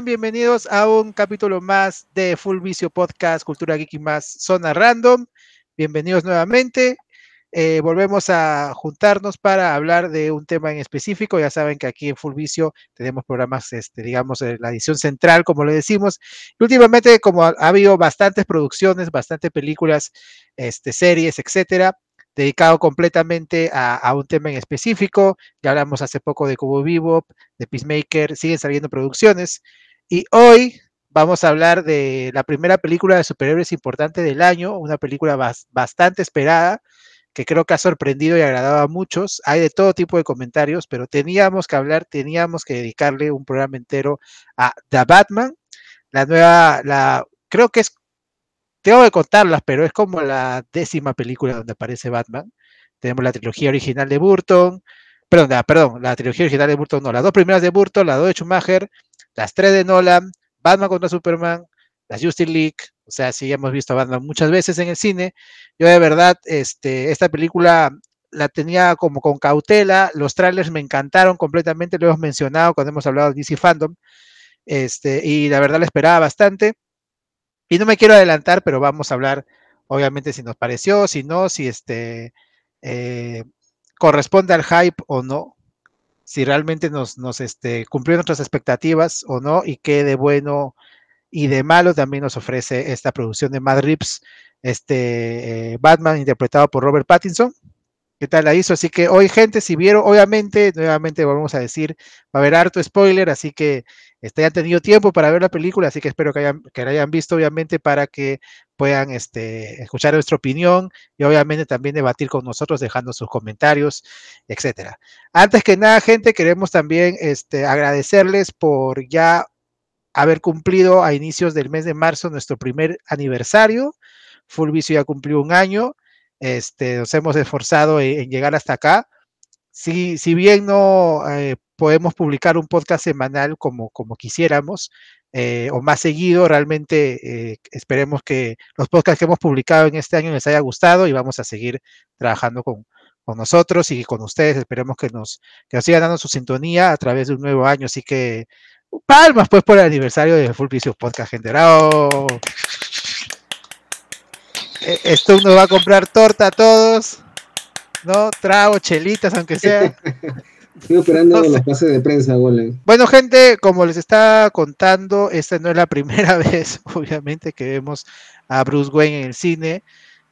Bienvenidos a un capítulo más de Full Vicio Podcast, Cultura Geek más Zona Random. Bienvenidos nuevamente. Eh, volvemos a juntarnos para hablar de un tema en específico. Ya saben que aquí en Full Vicio tenemos programas, este, digamos, la edición central, como le decimos. Y últimamente, como ha, ha habido bastantes producciones, bastantes películas, este, series, etcétera, dedicado completamente a, un tema en específico. Ya hablamos hace poco de Cubo Vivo, de Peacemaker, siguen saliendo producciones. Y hoy vamos a hablar de la primera película de superhéroes importante del año, una película bas bastante esperada, que creo que ha sorprendido y agradado a muchos. Hay de todo tipo de comentarios, pero teníamos que hablar, teníamos que dedicarle un programa entero a The Batman, la nueva, la, creo que es, tengo que contarlas, pero es como la décima película donde aparece Batman. Tenemos la trilogía original de Burton, perdón, la, perdón, la trilogía original de Burton, no, las dos primeras de Burton, las dos de Schumacher, las tres de Nolan, Batman contra Superman, la Justice League, o sea, sí hemos visto a Batman muchas veces en el cine. Yo de verdad, este, esta película la tenía como con cautela, los trailers me encantaron completamente, lo hemos mencionado cuando hemos hablado de DC Fandom, este, y la verdad la esperaba bastante. Y no me quiero adelantar, pero vamos a hablar, obviamente, si nos pareció, si no, si este eh, corresponde al hype o no, si realmente nos, nos este, cumplió nuestras expectativas o no, y qué de bueno y de malo también nos ofrece esta producción de Mad Rips, este eh, Batman interpretado por Robert Pattinson. ¿Qué tal la hizo? Así que hoy, gente, si vieron, obviamente, nuevamente volvemos a decir, va a haber harto spoiler, así que este, han tenido tiempo para ver la película, así que espero que, hayan, que la hayan visto, obviamente, para que puedan este, escuchar nuestra opinión y obviamente también debatir con nosotros dejando sus comentarios, etcétera. Antes que nada, gente, queremos también este, agradecerles por ya haber cumplido a inicios del mes de marzo nuestro primer aniversario. Full Vicio ya cumplió un año. Este, nos hemos esforzado en, en llegar hasta acá. Si, si bien no eh, podemos publicar un podcast semanal como, como quisiéramos, eh, o más seguido, realmente eh, esperemos que los podcasts que hemos publicado en este año les haya gustado y vamos a seguir trabajando con, con nosotros y con ustedes. Esperemos que nos, que sigan dando su sintonía a través de un nuevo año. Así que palmas pues por el aniversario de Full Vicious Podcast, gente. Esto nos va a comprar torta a todos, ¿no? Trago, chelitas, aunque sea. Estoy esperando no sé. los pases de prensa, Golem. Bueno, gente, como les estaba contando, esta no es la primera vez, obviamente, que vemos a Bruce Wayne en el cine.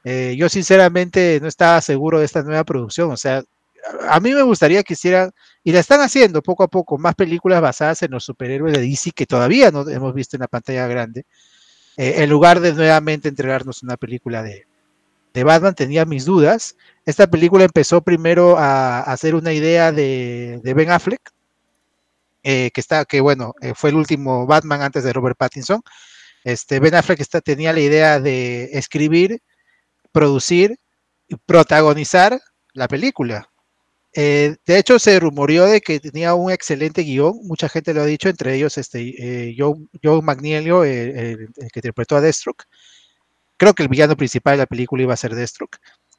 Eh, yo sinceramente no estaba seguro de esta nueva producción, o sea, a mí me gustaría que hicieran, y la están haciendo poco a poco, más películas basadas en los superhéroes de DC que todavía no hemos visto en la pantalla grande, eh, en lugar de nuevamente entregarnos una película de, Batman, tenía mis dudas. Esta película empezó primero a, hacer una idea de, de Ben Affleck, eh, que está, que bueno, eh, fue el último Batman antes de Robert Pattinson. Este, ben Affleck está, tenía la idea de escribir, producir y protagonizar la película. Eh, de hecho, se rumoreó de que tenía un excelente guion, mucha gente lo ha dicho, entre ellos este, eh, Joe Magnelio, el, que interpretó a Deathstroke. Creo que el villano principal de la película iba a ser Deathstroke.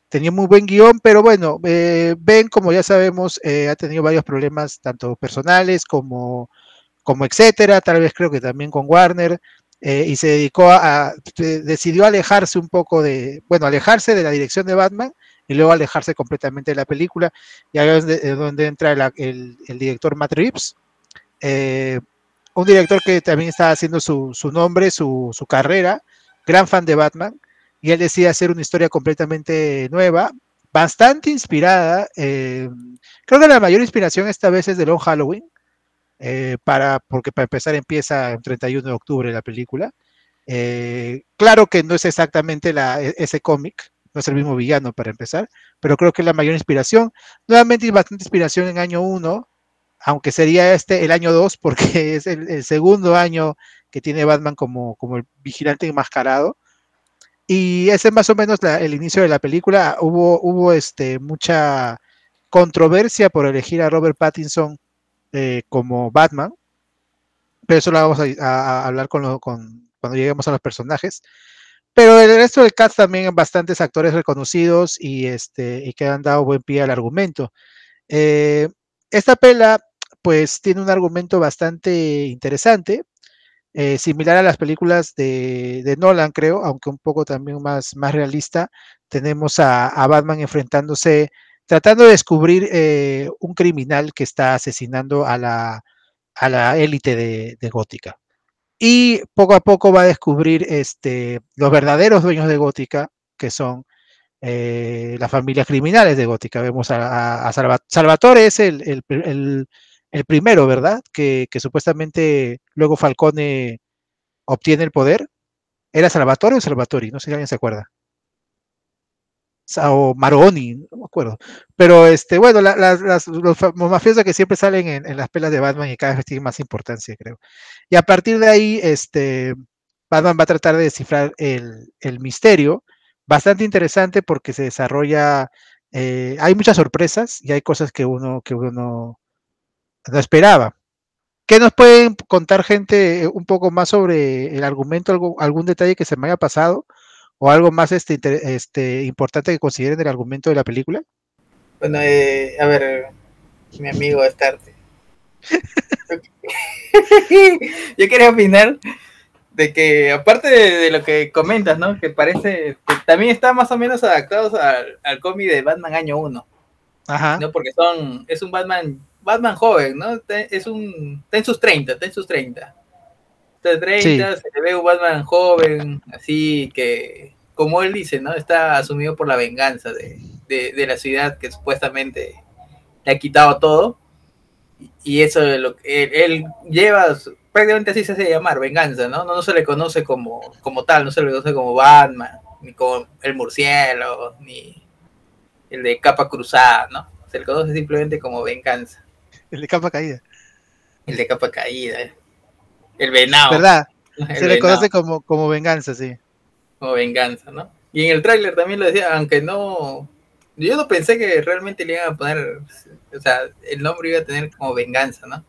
Tenía muy buen guion, pero bueno, eh, Ben, como ya sabemos, eh, ha tenido varios problemas, tanto personales como, como etcétera, tal vez creo que también con Warner, y se dedicó a, a, decidió alejarse un poco de, bueno, alejarse de la dirección de Batman y luego alejarse completamente de la película. Y ahí es donde, entra el, director Matt Reeves, eh, un director que también está haciendo su, nombre, su, carrera, gran fan de Batman, y él decide hacer una historia completamente nueva, bastante inspirada. Creo que la mayor inspiración esta vez es de Long Halloween, eh, para, porque para empezar empieza el 31 de octubre la película. Eh, claro que no es exactamente la, e, ese cómic, no es el mismo villano para empezar, pero creo que es la mayor inspiración. Nuevamente bastante inspiración en año 1, aunque sería este el año 2, porque es el, segundo año que tiene Batman como, como el vigilante enmascarado. Y ese es más o menos el inicio de la película. Hubo, hubo este, mucha controversia por elegir a Robert Pattinson eh, como Batman, pero eso lo vamos a, hablar con, con, cuando lleguemos a los personajes. Pero el resto del cast también bastantes actores reconocidos y, este, y que han dado buen pie al argumento. Eh, esta pela pues tiene un argumento bastante interesante, eh, similar a las películas de, Nolan, creo, aunque un poco también más, más realista. Tenemos a, Batman enfrentándose, tratando de descubrir eh, un criminal que está asesinando a la, a la élite de, Gótica. Y poco a poco va a descubrir este, los verdaderos dueños de Gótica, que son eh, las familias criminales de Gótica. Vemos a, a Salvat Salvatore, es el, el, el, el primero, ¿verdad? Que, que, supuestamente luego Falcone obtiene el poder. ¿Era Salvatore o Salvatori? No sé si alguien se acuerda. O Maroni, no me acuerdo. Pero este, bueno, la, la, las, los, mafiosos que siempre salen en, en, las pelas de Batman y cada vez tienen más importancia, creo. Y a partir de ahí, este, Batman va a tratar de descifrar el, el misterio. Bastante interesante porque se desarrolla. Eh, hay muchas sorpresas y hay cosas que uno, que uno no esperaba. ¿Qué nos pueden contar, gente, un poco más sobre el argumento, algo, algún detalle que se me haya pasado o algo más este, este, importante que consideren del argumento de la película? Bueno, eh, a ver, mi amigo Estarte. Yo quería opinar de que, aparte de, de, lo que comentas, ¿no? Que parece que también está más o menos adaptados al, al cómic de Batman año 1. Ajá. ¿no? Porque son, es un Batman Batman joven, ¿no? Es un. Está en sus 30, está en sus 30. En 30, sí. se le ve un Batman joven, así que, como él dice, ¿no? Está asumido por la venganza de, de, de la ciudad que supuestamente le ha quitado todo. Y eso lo, él, él lleva, prácticamente así se hace llamar, venganza, ¿no? No, no se le conoce como, como tal, no se le conoce como Batman, ni como el murciélago, ni el de capa cruzada, ¿no? Se le conoce simplemente como venganza. El de capa caída. El de capa caída. El venado. ¿Verdad? El Se venado. le conoce como, como venganza, sí. Como venganza, ¿no? Y en el tráiler también lo decía, aunque no... Yo no pensé que realmente le iban a poner... O sea, el nombre iba a tener como venganza, ¿no?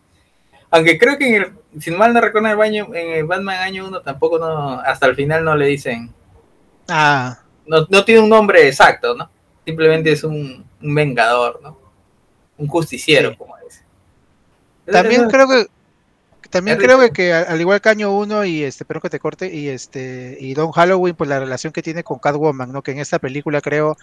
Aunque creo que en el, si mal no recuerdo el, baño, en el Batman año 1 tampoco no... Hasta el final no le dicen... Ah. No, no tiene un nombre exacto, ¿no? Simplemente es un, un vengador, ¿no? Un justiciero, sí. como dice. También creo que también creo que, que, al igual que año 1 y este, espero que te corte, y este, y Don Halloween, pues la relación que tiene con Catwoman, ¿no? Que en esta película creo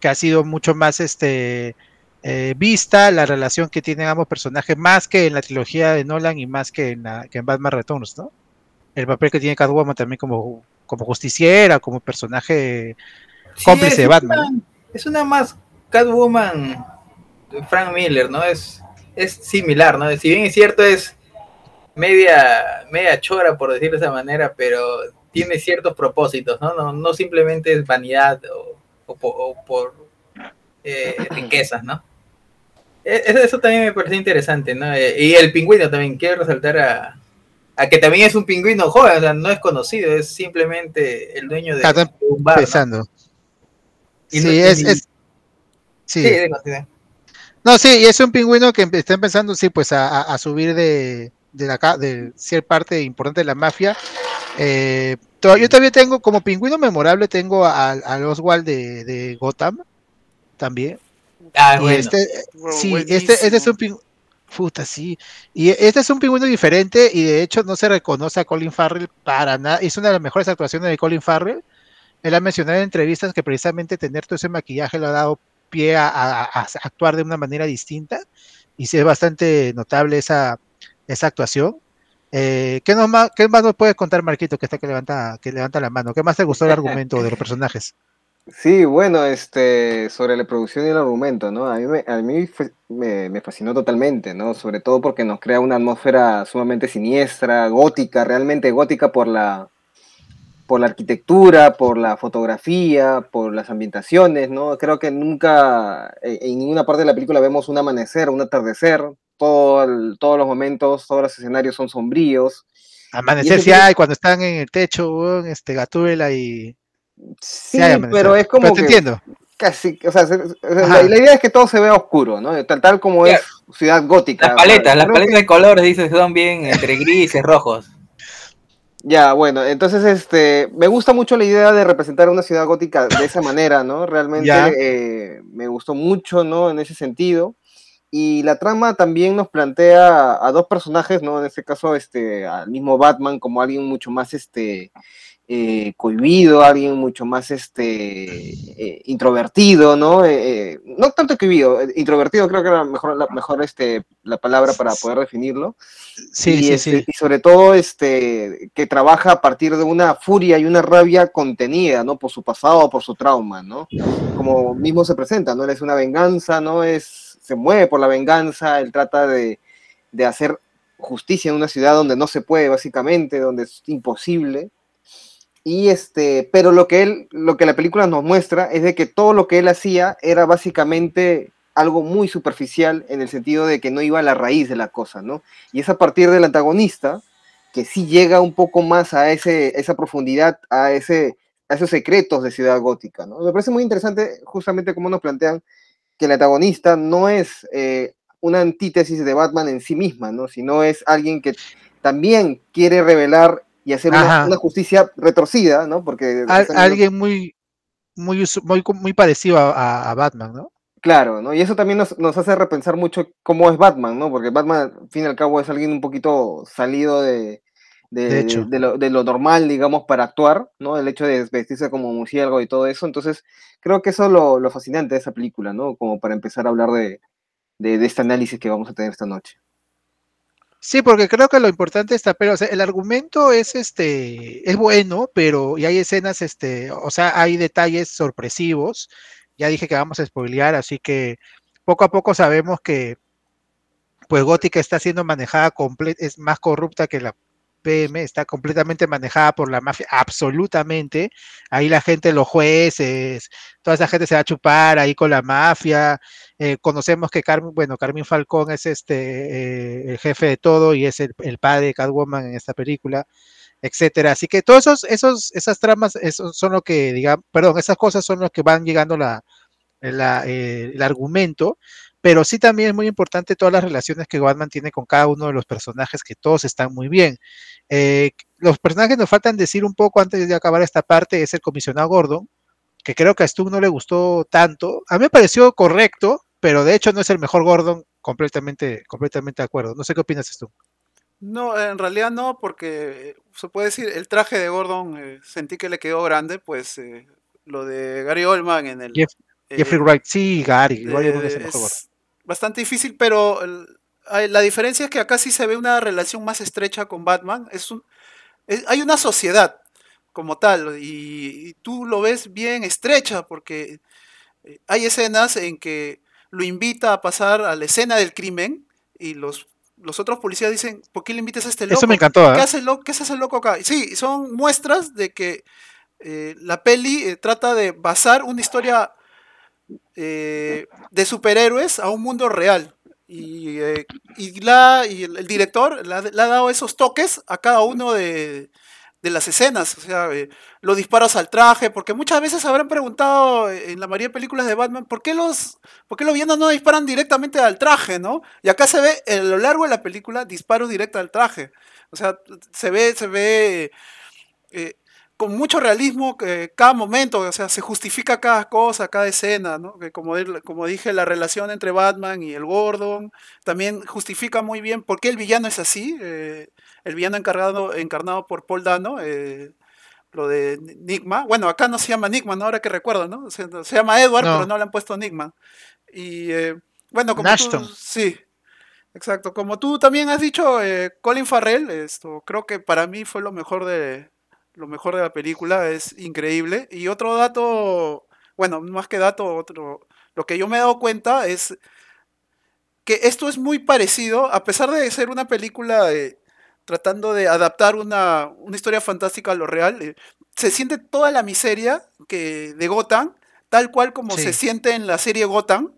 que ha sido mucho más este eh, vista la relación que tienen ambos personajes, más que en la trilogía de Nolan y más que en, la, que en Batman Returns, ¿no? El papel que tiene Catwoman también como, como justiciera, como personaje sí, cómplice de Batman. Una, ¿no? Es una más Catwoman Frank Miller, ¿no? Es es similar, ¿no? Si bien es cierto, es media, media chora, por decirlo de esa manera, pero tiene ciertos propósitos, ¿no? No, no simplemente es vanidad o, o, o por eh, riquezas, ¿no? Eso, eso, también me pareció interesante, ¿no? Eh, y el pingüino también, quiero resaltar a, a, que también es un pingüino joven, o sea, no es conocido, es simplemente el dueño de, de un bar. ¿no? Y sí, no, es, y, es, Sí, sí de, no, sí, y es un pingüino que está empezando, sí, pues a, a subir de, de, la, de ser parte importante de la mafia. Eh, yo también tengo, como pingüino memorable, tengo al Oswald de, de, Gotham, también. Ah, y bueno. Este, sí, este, este, es un pingüino. Puta, sí. Y este es un pingüino diferente y de hecho no se reconoce a Colin Farrell para nada. Es una de las mejores actuaciones de Colin Farrell. Él ha mencionado en entrevistas que precisamente tener todo ese maquillaje le ha dado pie a, a, a, actuar de una manera distinta y sí es bastante notable esa, esa actuación. Eh, ¿qué, más, ¿Qué más nos puedes contar, Marquito, que está que levanta, que levanta la mano? ¿Qué más te gustó el argumento de los personajes? Sí, bueno, este, sobre la producción y el argumento, ¿no? A mí, me, a mí me, me, fascinó totalmente, ¿no? Sobre todo porque nos crea una atmósfera sumamente siniestra, gótica, realmente gótica por la, por la arquitectura, por la fotografía, por las ambientaciones, ¿no? Creo que nunca, en ninguna parte de la película vemos un amanecer, un atardecer, todo el, todos los momentos, todos los escenarios son sombríos. Amanecer sí hay, cuando están en el techo, este, Gatúbela y... Sí, sí pero es como pero te que entiendo. casi, o sea, la, la, idea es que todo se vea oscuro, ¿no? Tal, tal como yeah. es ciudad gótica. Las paletas, las paletas que... de colores, dices, son bien entre grises, rojos. Ya, bueno, entonces este, me gusta mucho la idea de representar una ciudad gótica de esa manera, ¿no? Realmente eh, me gustó mucho, ¿no? En ese sentido. Y la trama también nos plantea a dos personajes, ¿no? En este caso, este, al mismo Batman como alguien mucho más, este, eh, cohibido, alguien mucho más este, eh, introvertido, ¿no? Eh, no tanto cohibido, introvertido creo que era mejor, la, mejor este, la palabra para poder definirlo. Sí, y, sí, este, sí. y sobre todo este, que trabaja a partir de una furia y una rabia contenida, ¿no? Por su pasado por su trauma, ¿no? Como mismo se presenta, ¿no? Él es una venganza, ¿no? Es, se mueve por la venganza, él trata de, de hacer justicia en una ciudad donde no se puede, básicamente, donde es imposible y este, pero lo que él, lo que la película nos muestra es de que todo lo que él hacía era básicamente algo muy superficial en el sentido de que no iba a la raíz de la cosa, ¿no? Y es a partir del antagonista que sí llega un poco más a ese, esa profundidad, a, ese, a esos secretos de Ciudad Gótica, ¿no? Me parece muy interesante justamente cómo nos plantean que el antagonista no es eh, una antítesis de Batman en sí misma, ¿no? Sino es alguien que también quiere revelar y hacer una, una, justicia retorcida, ¿no? Porque Al, alguien muy, muy, muy, muy parecido a, a, Batman, ¿no? Claro, ¿no? Y eso también nos, nos, hace repensar mucho cómo es Batman, ¿no? Porque Batman, al fin y al cabo, es alguien un poquito salido de, de, de, hecho. de, lo, de, lo, normal, digamos, para actuar, ¿no? El hecho de vestirse como murciélago y todo eso. Entonces, creo que eso es lo, lo fascinante de esa película, ¿no? Como para empezar a hablar de, de este análisis que vamos a tener esta noche. Sí, porque creo que lo importante está, pero o sea, el argumento es este, es bueno, pero y hay escenas, este, o sea, hay detalles sorpresivos. Ya dije que vamos a spoilear, así que poco a poco sabemos que pues Gótica está siendo manejada es más corrupta que la PM, está completamente manejada por la mafia, absolutamente. Ahí la gente, los jueces, toda esa gente se va a chupar ahí con la mafia. Eh, conocemos que Carmen, bueno, Carmen Falcón es este eh, el jefe de todo y es el, el, padre de Catwoman en esta película, etcétera. Así que todos esos, esos, esas tramas esos son lo que, digamos, perdón, esas cosas son los que van llegando la, la eh, el argumento, pero sí también es muy importante todas las relaciones que Batman tiene con cada uno de los personajes, que todos están muy bien. Eh, los personajes nos faltan decir un poco antes de acabar esta parte, es el comisionado Gordon, que creo que a Stu no le gustó tanto. A mí me pareció correcto, pero de hecho no es el mejor Gordon, completamente, completamente de acuerdo. No sé qué opinas tú. No, en realidad no, porque se puede decir, el traje de Gordon eh, sentí que le quedó grande, pues eh, lo de Gary Oldman en el... Jeff, Jeffrey Wright, sí, Gary, Gary es, el mejor es bastante difícil, pero el, la diferencia es que acá sí se ve una relación más estrecha con Batman. Es un, es, hay una sociedad como tal y, y, tú lo ves bien estrecha porque eh, hay escenas en que lo invita a pasar a la escena del crimen y los, los otros policías dicen, ¿por qué le invitas a este loco? Eso me encantó. ¿eh? ¿Qué, hace lo, ¿Qué hace ese loco acá? Y sí, son muestras de que eh, la peli eh, trata de basar una historia eh, de superhéroes a un mundo real. Y, eh, y, la, y el, director le ha, dado esos toques a cada uno de, de las escenas, o sea, eh, los disparos al traje, porque muchas veces habrán preguntado en la mayoría de películas de Batman, ¿por qué los, por qué los villanos no disparan directamente al traje, no? Y acá se ve a lo largo de la película disparos directos al traje, o sea, se ve, se ve con mucho realismo eh, cada momento, o sea, se justifica cada cosa, cada escena, ¿no? Que como, como dije, la relación entre Batman y el Gordon también justifica muy bien por qué el villano es así. Eh, el villano encargado, encarnado por Paul Dano, eh, lo de Nigma. Bueno, acá no se llama Nigma, ¿no? Ahora que recuerdo, ¿no? Se, se llama Edward, no. pero no le han puesto Nigma. Y eh, bueno, como Nashton. tú, sí, exacto. Como tú también has dicho, Colin Farrell, esto creo que para mí fue lo mejor de lo mejor de la película, es increíble. Y otro dato, bueno, más que dato, otro, lo que yo me he dado cuenta es que esto es muy parecido, a pesar de ser una película de, tratando de adaptar una, una, historia fantástica a lo real, eh, se siente toda la miseria que de Gotham, tal cual como sí. se siente en la serie Gotham.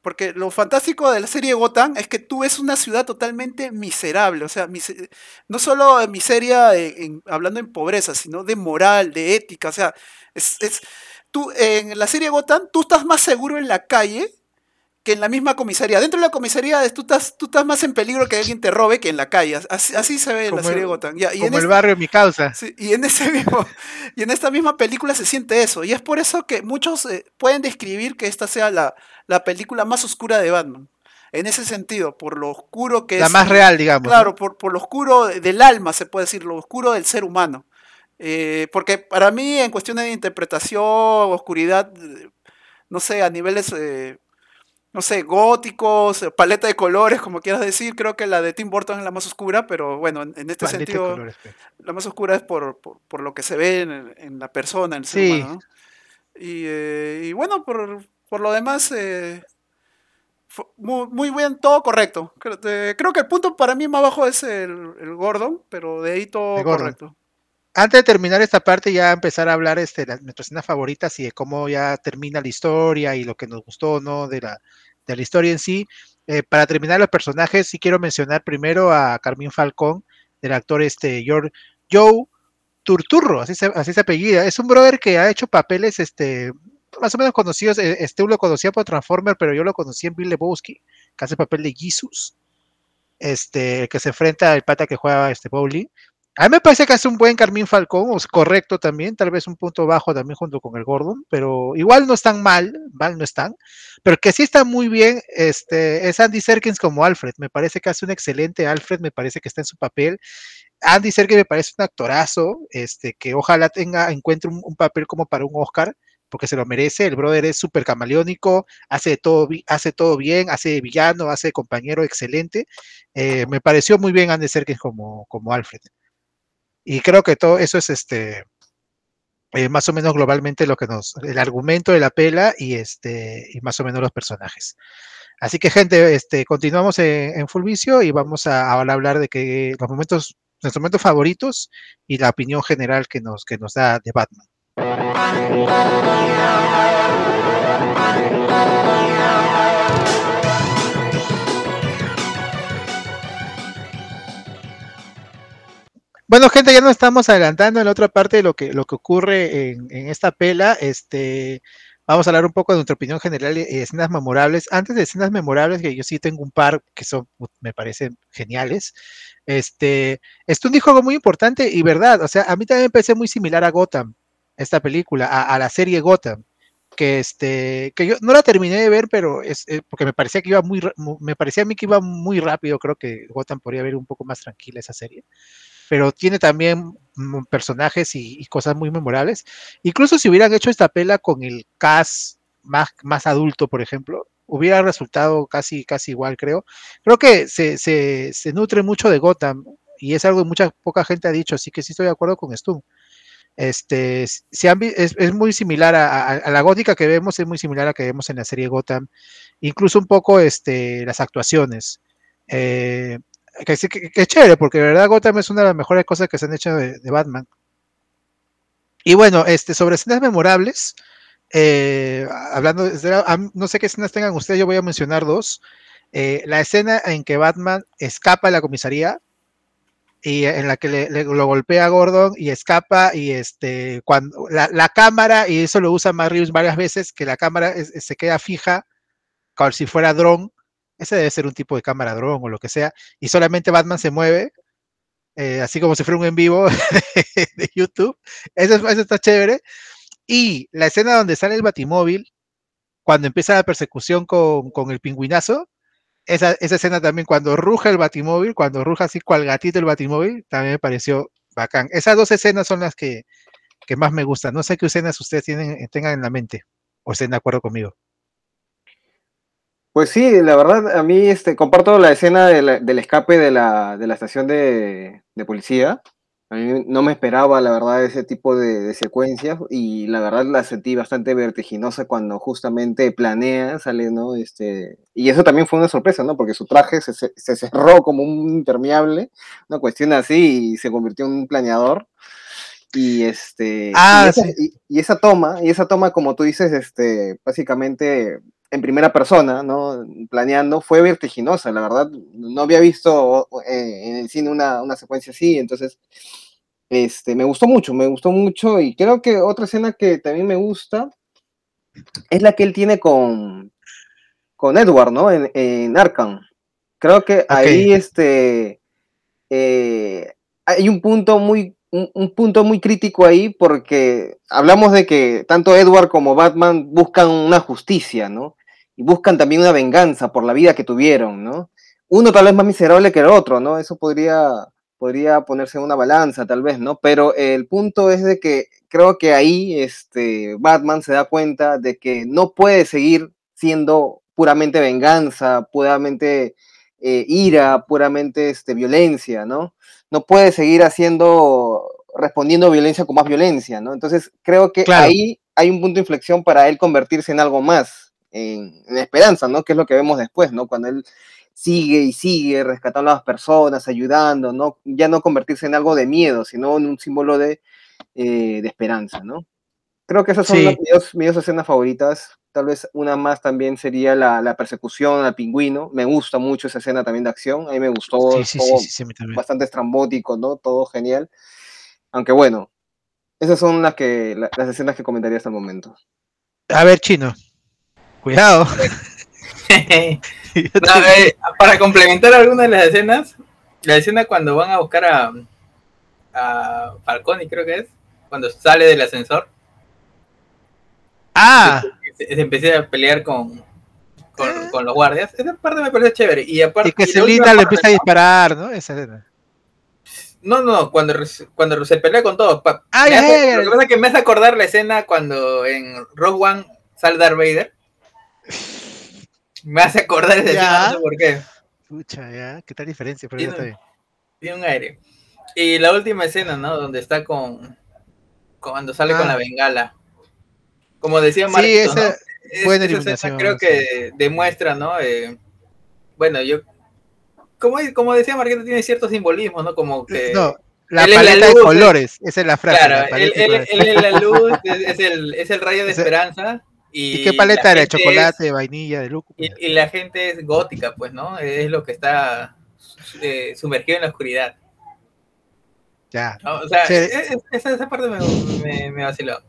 Porque lo fantástico de la serie Gotham es que tú ves una ciudad totalmente miserable, o sea, no solo miseria en, en, hablando en pobreza, sino de moral, de ética, o sea, es, es, tú en la serie Gotham tú estás más seguro en la calle que en la misma comisaría. Dentro de la comisaría tú estás, tú estás más en peligro que alguien te robe que en la calle. Así, así se ve en como la serie el, Gotham. Ya, y como en el este, barrio mi causa. Sí, y, en ese mismo, y en esta misma película se siente eso. Y es por eso que muchos eh, pueden describir que esta sea la, la película más oscura de Batman. en ese sentido, por lo oscuro que La es. más real, digamos. Claro, ¿no? por, por lo oscuro del alma, se puede decir, lo oscuro del ser humano. Eh, porque para mí, en cuestiones de interpretación, oscuridad, eh, no sé, a niveles, eh, no sé, góticos, paleta de colores, como quieras decir, creo que la de Tim Burton es la más oscura, pero bueno, en, en este Paleta sentido, colores, pues. la más oscura es por, por, por lo que se ve en, en la persona, en el ser Sí. humano, ¿no? Y, eh, y bueno, por, por lo demás, eh, muy, muy bien, todo correcto. Creo, eh, creo que el punto para mí más bajo es el, el Gordon, pero de ahí todo correcto. Antes de terminar esta parte, ya empezar a hablar este, las, nuestras escenas favoritas y de cómo ya termina la historia y lo que nos gustó no de la, de la historia en sí. Eh, para terminar los personajes, sí quiero mencionar primero a Carmín Falcón, del actor este, George, Joe Turturro, así se, así se apellida. Es un brother que ha hecho papeles este, más o menos conocidos. eh, Este lo conocía por Transformer, pero yo lo conocí en Bill Lebowski, que hace el papel de Jesus, este, que se enfrenta al pata que juega este bowling. A mí me parece que hace un buen Carmín Falcón, es correcto también, tal vez un punto bajo también junto con el Gordon, pero igual no están mal, mal no están, pero que sí está muy bien este, es Andy Serkins como Alfred, me parece que hace un excelente Alfred, me parece que está en su papel. Andy Serkins me parece un actorazo, este, que ojalá tenga, encuentre un, papel como para un Oscar, porque se lo merece, el brother es súper camaleónico, hace todo, hace todo bien, hace de villano, hace de compañero excelente, eh, me pareció muy bien Andy Serkins como, como Alfred. Y creo que todo eso es este eh, más o menos globalmente lo que nos, el argumento de la pela y este, y más o menos los personajes. Así que, gente, este, continuamos en, en Full Vicio y vamos a, a hablar de que los momentos, nuestros momentos favoritos y la opinión general que nos, que nos da de Batman. Bueno, gente, ya nos estamos adelantando en la otra parte de lo que, lo que ocurre en, en esta pela. Este, vamos a hablar un poco de nuestra opinión general y escenas memorables. Antes de escenas memorables, que yo sí tengo un par que son, me parecen geniales. Este, Stone dijo algo muy importante y verdad, o sea, a mí también me parece muy similar a Gotham, esta película, a, la serie Gotham, que este, que yo no la terminé de ver, pero es eh, porque me parecía que iba muy, ra- mu- me parecía a mí que iba muy rápido, creo que Gotham podría ver un poco más tranquila esa serie pero tiene también mm, personajes y, cosas muy memorables. Incluso si hubieran hecho esta pela con el cast más, más adulto, por ejemplo, hubiera resultado casi, casi igual, creo. Creo que se, se, se nutre mucho de Gotham y es algo que mucha poca gente ha dicho, así que sí estoy de acuerdo con Stu. Este, si han es, es muy similar a la gótica que vemos, es muy similar a la que vemos en la serie Gotham, incluso un poco este, las actuaciones. Eh, que, es chévere, porque de verdad Gotham es una de las mejores cosas que se han hecho de, Batman. Y bueno, este, sobre escenas memorables, eh, hablando, de- no sé qué escenas tengan ustedes, yo voy a mencionar dos. Eh, la escena en que Batman escapa de la comisaría y en la que le, lo golpea a Gordon y escapa y este cuando la, la cámara y eso lo usa Reeves varias veces que la cámara se queda fija como si fuera dron ese debe ser un tipo de cámara dron o lo que sea y solamente Batman se mueve eh, así como si fuera un en vivo de, YouTube eso, es- eso está chévere y la escena donde sale el batimóvil cuando empieza la persecución con, con el pingüinazo esa, esa escena también, cuando ruja el batimóvil, cuando ruja así cual gatito el batimóvil, también me pareció bacán. Esas dos escenas son las que, que más me gustan. No sé qué escenas ustedes tienen, tengan en la mente o estén de acuerdo conmigo. Pues sí, la verdad, a mí este, comparto la escena de la- del escape de la, de la estación de, de policía. A mí no me esperaba, la verdad, ese tipo de, de secuencias y la verdad la sentí bastante vertiginosa cuando justamente planea, sale, ¿no? Este, y eso también fue una sorpresa, ¿no? Porque su traje se, se- cerró como un impermeable, una cuestión así, y se convirtió en un planeador. Y este Ah, y, esa, sí. y- y esa toma, y esa toma, como tú dices, este, básicamente en primera persona, ¿no? Planeando, fue vertiginosa, la verdad. No había visto eh, en el cine una, una secuencia así, entonces, este, me gustó mucho, me gustó mucho, y creo que otra escena que también me gusta es la que él tiene con, con Edward, ¿no? En, en Arkham. Creo que ahí, este, eh, hay un punto muy un, un punto muy crítico ahí porque hablamos de que tanto Edward como Batman buscan una justicia, ¿no? y buscan también una venganza por la vida que tuvieron, ¿no? Uno tal vez más miserable que el otro, ¿no? Eso podría, podría ponerse en una balanza, tal vez, ¿no? Pero el punto es de que creo que ahí este, Batman se da cuenta de que no puede seguir siendo puramente venganza, puramente eh, ira, puramente este, violencia, ¿no? No puede seguir haciendo, respondiendo violencia con más violencia, ¿no? Entonces creo que Claro. ahí hay un punto de inflexión para él convertirse en algo más, en, en esperanza, ¿no? Que es lo que vemos después, ¿no? Cuando él sigue y sigue rescatando a las personas, ayudando, ¿no? Ya no convertirse en algo de miedo, sino en un símbolo de, eh, de esperanza, ¿no? Creo que esas son Sí. mis dos escenas favoritas. Tal vez una más también sería la, la persecución al pingüino. Me gusta mucho esa escena también de acción. A mí me gustó, Sí, sí, sí, todo sí, bastante estrambótico, ¿no? Todo genial. Aunque bueno, esas son las, que, la- las escenas que comentaría hasta el momento. A ver, chino. Cuidado. No, eh, para complementar algunas de las escenas, la escena cuando van a buscar a, a Falcone, creo que es, cuando sale del ascensor, ah, se, empieza a pelear con, con, con los guardias. Esa parte me parece chévere. Y aparte, y que Selina le empieza a disparar, ¿no? Esa escena. No, no, cuando, cuando se pelea con todos. pa- Ay, hace- ay, ay. lo que pasa es que me hace acordar la escena cuando en Rogue One sale Darth Vader. Me hace acordar esa Ya. escena, no sé por qué. Pucha, ya, qué tal diferencia, pero ya Tiene- está bien. Tiene un aire. Y la última escena, ¿no? Donde está con. Cuando sale con Ah. la bengala. Como decía eliminación, creo que demuestra, ¿no? Eh, bueno, yo. Como, como decía Marquito, tiene cierto simbolismo, ¿no? Como que. no, la paleta de colores, esa es la frase. Claro, la él, es la luz, es, el, es el rayo de esperanza. ¿Y, ¿Y qué paleta era? ¿Chocolate, es- vainilla, de lúcuma? y, y la gente es gótica, pues, ¿no? Es lo que está eh, sumergido en la oscuridad. Ya. ¿no? O sea, Sí. esa, esa parte me, me, me vaciló.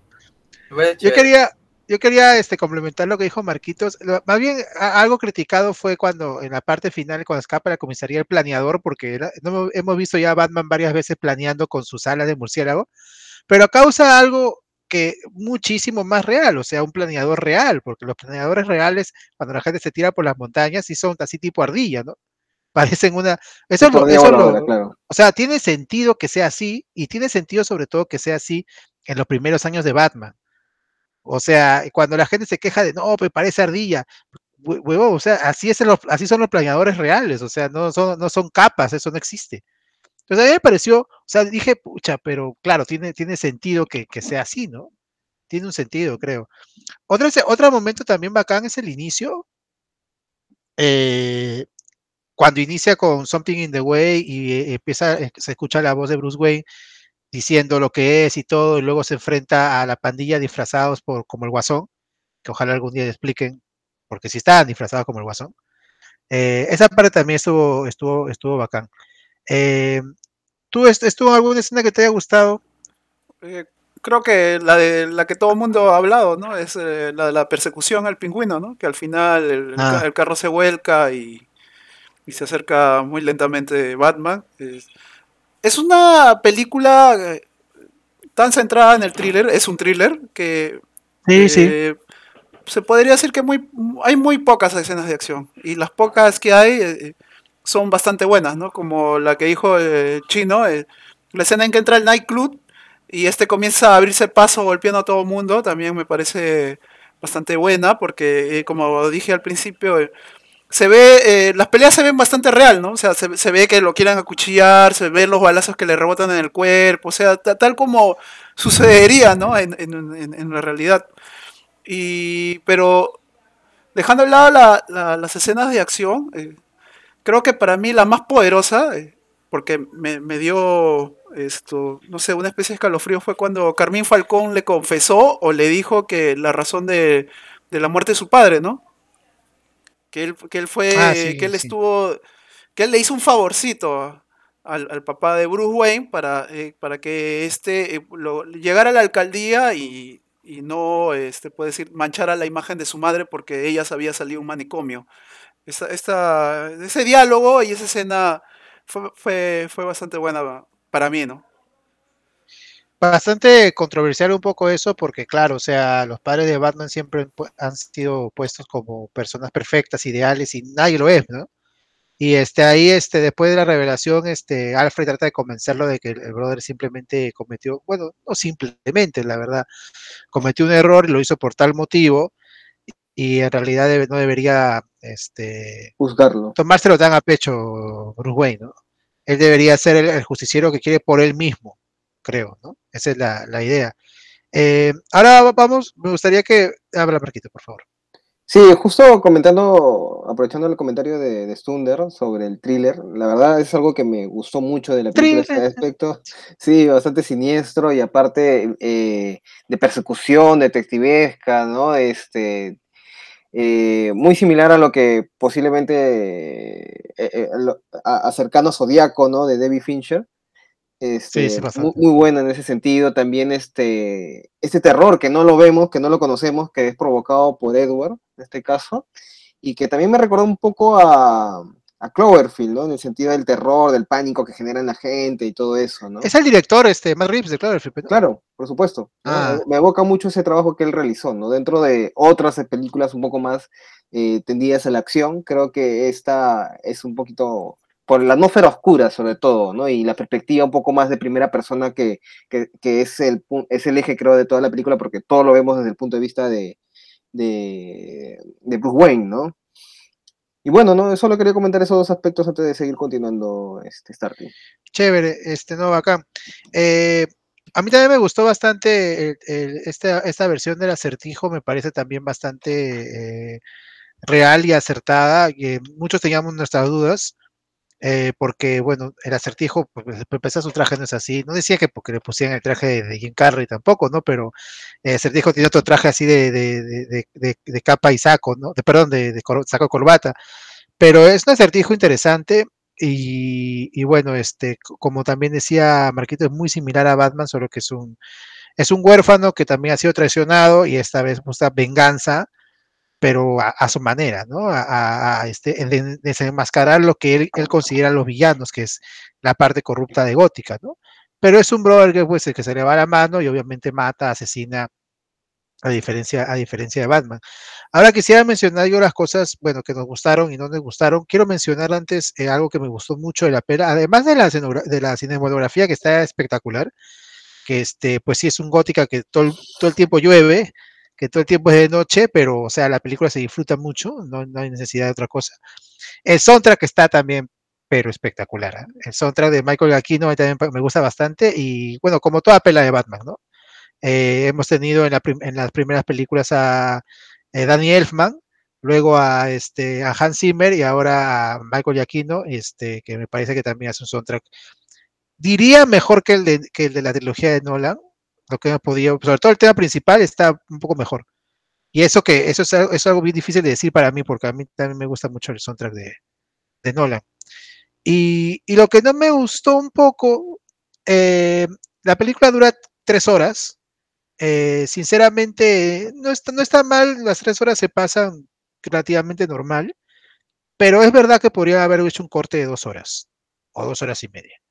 Yo quería, yo quería este, complementar lo que dijo Marquitos. Lo- Más bien, a- algo criticado fue cuando en la parte final, cuando escapa la comisaría el planeador, porque era- no hemos- hemos visto ya a Batman varias veces planeando con sus alas de murciélago, pero causa algo que muchísimo más real, o sea, un planeador real, porque los planeadores reales, cuando la gente se tira por las montañas, sí son así tipo ardilla, ¿no? Parecen una... Eso, es lo- eso es lo- claro. o sea, tiene sentido que sea así y tiene sentido sobre todo que sea así en los primeros años de Batman. O sea, cuando la gente se queja de, no, pues parece ardilla, hue- huevón, o sea, así, es así son los planeadores reales, o sea, no son, capas, eso no existe. Entonces a mí me pareció, o sea, dije, pucha, pero claro, tiene, sentido que, sea así, ¿no? Tiene un sentido, creo. Otro, otro momento también bacán es el inicio, eh, cuando inicia con Something in the Way y eh, empieza, eh, se escucha la voz de Bruce Wayne diciendo lo que es y todo, y luego se enfrenta a la pandilla disfrazados por, como el Guasón, que ojalá algún día le expliquen, porque si estaban disfrazados como el Guasón. Eh, esa parte también estuvo, estuvo, estuvo bacán. Eh, ¿Tú est- estuvo alguna escena que te haya gustado? Eh, creo que la de la que todo el mundo ha hablado, ¿no? Es eh, la de la persecución al pingüino, ¿no? Que al final el, Ah. el carro se vuelca y, y se acerca muy lentamente Batman. Es, es una película eh, tan centrada en el thriller, es un thriller que Sí, sí. eh, se podría decir que muy, hay muy pocas escenas de acción y las pocas que hay eh, son bastante buenas, ¿no? Como la que dijo eh, Chino, eh, la escena en que entra el nightclub y este comienza a abrirse paso golpeando a todo el mundo, también me parece bastante buena porque, como dije al principio, se ve, eh, las peleas se ven bastante real, ¿no? O sea, se, se ve que lo quieren acuchillar, se ven los balazos que le rebotan en el cuerpo, o sea, ta- tal como sucedería, ¿no? En, en- en- la realidad. Y, pero dejando de lado la- la- las escenas de acción, eh, creo que para mí la más poderosa, eh, porque me, me dio esto, no sé, una especie de escalofrío fue cuando Carmín Falcón le confesó o le dijo que la razón de, de la muerte de su padre, ¿no? Que él, que él fue, Ah, sí, que él sí. estuvo, que él le hizo un favorcito al, al papá de Bruce Wayne para, eh, para que este eh, lo- llegara a la alcaldía y, y no, este, puede decir, manchara la imagen de su madre porque ella había salido un manicomio. Esta, esta- ese diálogo y esa escena fue, fue, fue bastante buena para mí, ¿no? Bastante controversial un poco eso, porque claro, o sea, los padres de Batman siempre han sido puestos como personas perfectas, ideales, y nadie lo es, ¿no? Y este, ahí, este, después de la revelación, este, Alfred trata de convencerlo de que el, brother simplemente cometió, bueno, no simplemente, la verdad, cometió un error y lo hizo por tal motivo, y en realidad no debería, este, juzgarlo. Tomárselo tan a pecho Bruce Wayne, ¿no? Él debería ser el, justiciero que quiere por él mismo, creo, ¿no? Esa es la, idea. Eh, ahora vamos, me gustaría que habla Marquito, por favor. Sí, justo comentando, aprovechando el comentario de, de, Stunder sobre el thriller, la verdad es algo que me gustó mucho de la película este aspecto. Sí, bastante siniestro y aparte eh, de persecución detectivesca, ¿no? Este, eh, muy similar a lo que posiblemente eh, acercando a Zodíaco, ¿no? De Debbie Fincher. Este, muy, muy, buena en ese sentido. También este, este terror que no lo vemos, que no lo conocemos, que es provocado por Edward, en este caso, y que también me recordó un poco a, a Cloverfield, ¿no? En el sentido del terror, del pánico que genera en la gente y todo eso, ¿no? Es el director, este, Matt Reeves de Cloverfield. Claro, por supuesto. Ah. Me evoca mucho ese trabajo que él realizó, ¿no? Dentro de otras películas un poco más eh, tendidas a la acción, creo que esta es un poquito por la atmósfera oscura sobre todo, ¿no? Y la perspectiva un poco más de primera persona que, es, el, es el eje, creo, de toda la película, porque todo lo vemos desde el punto de vista de, de, Bruce Wayne, ¿no? Y bueno, no, solo quería comentar esos dos aspectos antes de seguir continuando este Starting. Chévere, este no acá. Eh, a mí también me gustó bastante esta, versión del acertijo, me parece también bastante eh, real y acertada. muchos teníamos nuestras dudas, eh, porque, bueno, el acertijo, pues, empezar su traje no es así. No decía que porque le pusieran el traje de Jim Carrey tampoco, ¿no? Pero el acertijo tiene otro traje así de, de, de, capa y saco, ¿no? De, perdón, de, saco y corbata. Pero es un acertijo interesante y, y, bueno, este, como también decía Marquito, es muy similar a Batman, solo que es un, es un huérfano que también ha sido traicionado y esta vez busca venganza pero a, su manera, ¿no? A, a este, desenmascarar lo que él, considera los villanos, que es la parte corrupta de Gótica, ¿no? Pero es un brother que, pues, el que se le va la mano y obviamente mata, asesina, a diferencia, a diferencia de Batman. Ahora quisiera mencionar yo las cosas, bueno, que nos gustaron y no nos gustaron. Quiero mencionar antes eh, algo que me gustó mucho de la pela, además de la, de la cinematografía que está espectacular, que este, pues sí es un gótica que todo, todo el tiempo llueve, que todo el tiempo es de noche, pero, o sea, la película se disfruta mucho, no, hay necesidad de otra cosa. El soundtrack está también, pero espectacular. ¿eh? El soundtrack de Michael Giacchino también me gusta bastante y, bueno, como toda pela de Batman, ¿no? Eh, hemos tenido en, las primeras películas a eh, Danny Elfman, luego a, este, a Hans Zimmer y ahora a Michael Giacchino, este, que me parece que también hace un soundtrack, diría mejor que el de, que el de la trilogía de Nolan, lo que hemos podido, sobre todo el tema principal está un poco mejor. Y eso que eso es, algo bien difícil de decir para mí, porque a mí también me gusta mucho el soundtrack de, de Nolan. Y, y, lo que no me gustó un poco, eh, la película dura tres horas. Eh, sinceramente, no está, no está mal, las tres horas se pasan relativamente normal, pero es verdad que podría haber hecho un corte de dos horas o dos horas y media.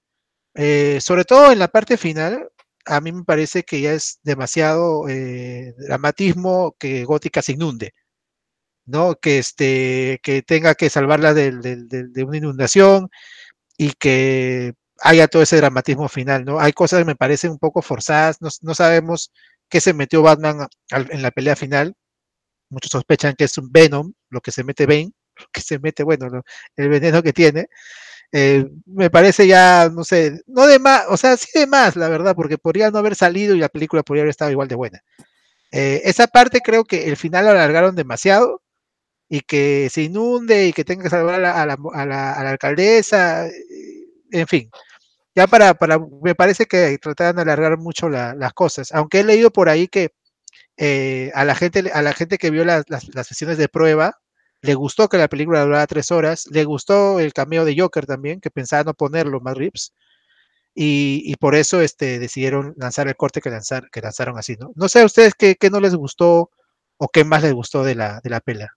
Eh, sobre todo en la parte final, a mí me parece que ya es demasiado eh, dramatismo que Gótica se inunde, ¿no? Que, este, que tenga que salvarla de, una inundación y que haya todo ese dramatismo final, ¿no? Hay cosas que me parecen un poco forzadas, no, sabemos qué se metió Batman en la pelea final. Muchos sospechan que es un Venom, lo que se mete Bane, lo que se mete, bueno, el veneno que tiene. Eh, me parece ya, no sé, no de más, o sea, sí de más, la verdad, porque podría no haber salido y la película podría haber estado igual de buena. Eh, esa parte creo que el final lo alargaron demasiado y que se inunde y que tenga que salvar a la, alcaldesa, eh, en fin. Ya para, para, me parece que trataron de alargar mucho las cosas, aunque he leído por ahí que a, la gente, a la gente que vio las sesiones de prueba, le gustó que la película durara tres horas, le gustó el cameo de Joker también, que pensaba no ponerlo más rips, y, por eso este, decidieron lanzar el corte que, lanzar, que lanzaron así, ¿no? No sé a ustedes qué, no les gustó o qué más les gustó de la, de la pela.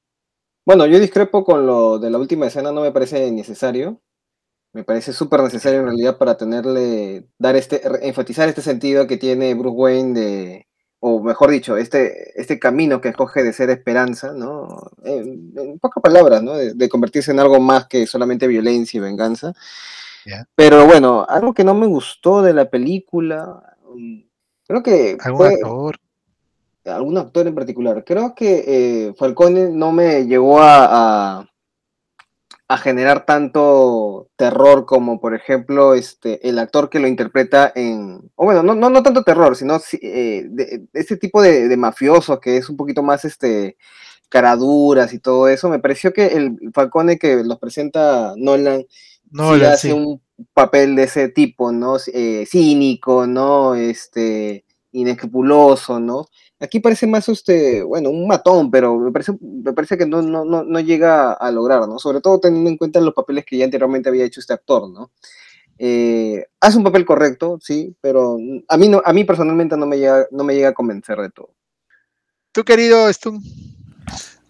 Bueno, yo discrepo con lo de la última escena, no me parece necesario. Me parece súper necesario en realidad para tenerle, dar este, enfatizar este sentido que tiene Bruce Wayne de, o mejor dicho, este, este camino que escoge de ser esperanza, ¿no? En, en pocas palabras, ¿no? De, de, convertirse en algo más que solamente violencia y venganza. Yeah. Pero bueno, algo que no me gustó de la película, um, creo que... ¿Algún fue, actor? algún actor en particular. Creo que eh, Falcone no me llegó a, a, a, generar tanto terror como, por ejemplo, este, el actor que lo interpreta en. O bueno, no, no, no tanto terror, sino eh, de, de este tipo de, de, mafioso que es un poquito más este caraduras y todo eso. Me pareció que el Falcone que los presenta Nolan, Nolan sí hace sí. un papel de ese tipo, ¿no? Eh, cínico, ¿no? Este inescrupuloso, ¿no? Aquí parece más este, bueno, un matón, pero me parece, me parece que no, no, no, no llega a lograr, ¿no? Sobre todo teniendo en cuenta los papeles que ya anteriormente había hecho este actor, ¿no? Eh, hace un papel correcto, sí, pero a mí, no, a mí personalmente no me, llega, no me llega a convencer de todo. ¿Tú, querido Stun?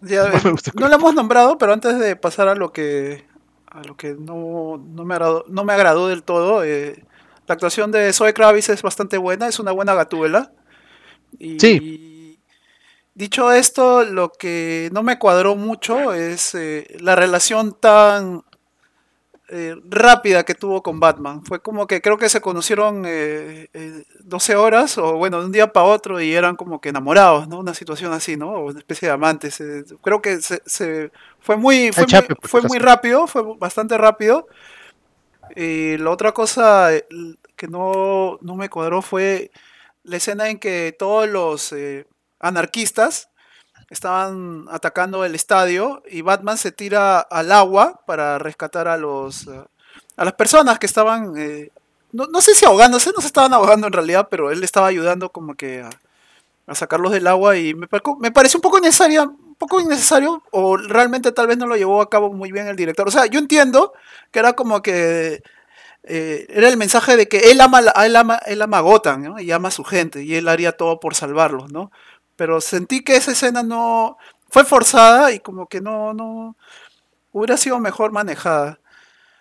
Ya, no, no lo hemos nombrado, pero antes de pasar a lo que a lo que no, no, me, agradó, no me agradó del todo, eh, la actuación de Zoe Kravitz es bastante buena, es una buena gatuela. Y sí. dicho esto, lo que no me cuadró mucho es eh, la relación tan eh, rápida que tuvo con Batman. Fue como que creo que se conocieron eh, 12 horas, o bueno, de un día para otro, y eran como que enamorados, ¿no? Una situación así, ¿no? O una especie de amantes. Eh, creo que se, se, fue muy, fue, muy, fue muy rápido, fue bastante rápido. Y la otra cosa eh, que no, no me cuadró fue la escena en que todos los eh, anarquistas estaban atacando el estadio y Batman se tira al agua para rescatar a los uh, a las personas que estaban eh, no, no, sé si ahogándose, no se estaban ahogando en realidad, pero él estaba ayudando como que a, a sacarlos del agua y me, me parece un poco necesaria, un poco innecesario o realmente tal vez no lo llevó a cabo muy bien el director. O sea, yo entiendo que era como que eh, era el mensaje de que él ama, él ama, él ama a Gotham, ¿no? Y ama a su gente, y él haría todo por salvarlos, ¿no? Pero sentí que esa escena no fue forzada y como que no, no hubiera sido mejor manejada.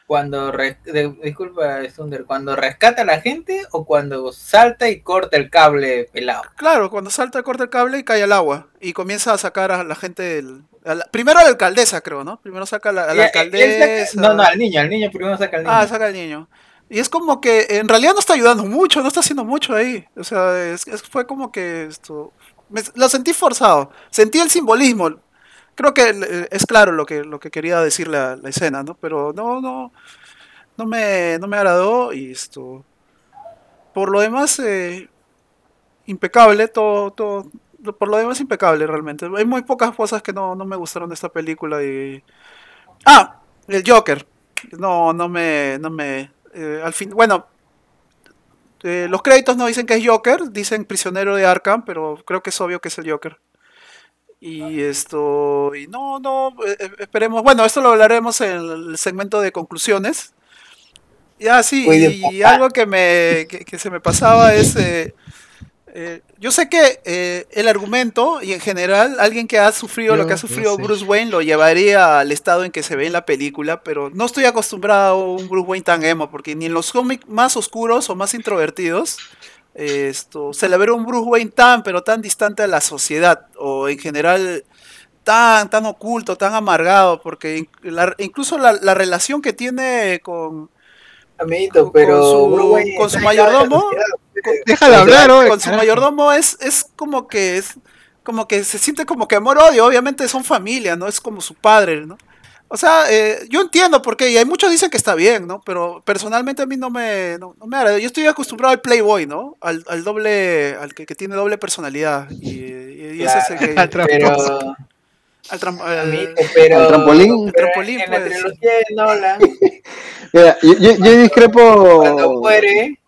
Cuando, re, de, disculpa, Thunder, cuando rescata a la gente o cuando salta y corta el cable pelado. Claro, cuando salta, corta el cable y cae al agua y comienza a sacar a la gente del, la, primero a la alcaldesa, creo, ¿no? Primero saca a la, a la alcaldesa. Saca, no, no, al niño, al niño primero saca al niño. Ah, saca al niño. Y es como que en realidad no está ayudando mucho, no está haciendo mucho ahí. O sea, es, es, fue como que esto. Me, lo sentí forzado. Sentí el simbolismo. Creo que es claro lo que, lo que quería decir la, la escena, ¿no? Pero no, no. No me, no me agradó y esto. Por lo demás, eh, impecable, todo, todo, por lo demás impecable realmente. Hay muy pocas cosas que no, no me gustaron de esta película y... Ah, el Joker. No, no me... No me eh, al fin, bueno, eh, los créditos no dicen que es Joker, dicen prisionero de Arkham, pero creo que es obvio que es el Joker. Y esto, y no, no, eh, esperemos, bueno, esto lo hablaremos en el segmento de conclusiones. Ya, sí, y, y algo que, me, que, que, se me pasaba es... Eh, eh, yo sé que eh, el argumento y en general alguien que ha sufrido yo, lo que ha sufrido Bruce Wayne lo llevaría al estado en que se ve en la película, pero no estoy acostumbrado a un Bruce Wayne tan emo, porque ni en los cómics más oscuros o más introvertidos eh, esto se le ve un Bruce Wayne tan pero tan distante a la sociedad o en general tan tan oculto, tan amargado, porque la, incluso la, la, relación que tiene con Amiguito, pero con su, con su mayordomo Deja de hablar, con, con su mayordomo es, es como que es como que se siente como que amor odio, obviamente son familia, ¿no? Es como su padre, ¿no? O sea, eh, yo entiendo por qué, y hay muchos dicen que está bien, ¿no? Pero personalmente a mí no me, no, no me agrada. Yo estoy acostumbrado al Playboy, ¿no? Al, al doble, al que, que, tiene doble personalidad. Y, y, y ese es el que... Al pero... Al, tram al, pero, al trampolín. El trampolín en pues. la trilogía de Nolan. Mira, yo, yo, yo, discrepo. Cuando muere.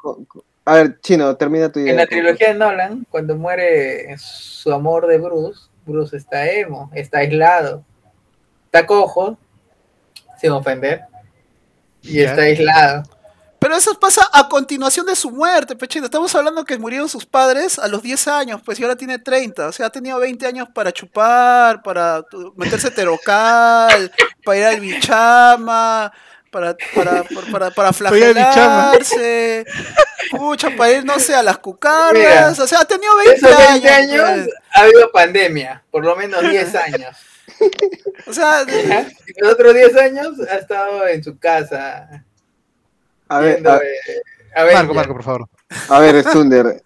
A ver, Chino, termina tu idea. En la trilogía de Nolan, cuando muere su amor de Bruce, Bruce está emo, está aislado, está cojo, sin ofender, y yeah. está aislado. Pero eso pasa a continuación de su muerte, Pechino. Estamos hablando que murieron sus padres a los 10 años, pues y ahora tiene 30. O sea, ha tenido 20 años para chupar, para meterse terocal, para ir al bichama, para, para, para, para flagelarse, pucha, para ir, no sé, a las Mira, cucardas, o sea, ha tenido 20 Esos 20 años. años pues. ha habido pandemia, por lo menos 10 años. O sea, ¿ya? Los otros 10 años ha estado en su casa A ver, viendo a, eh, Avengers. Marco, Marco, por favor. a ver, Stunder.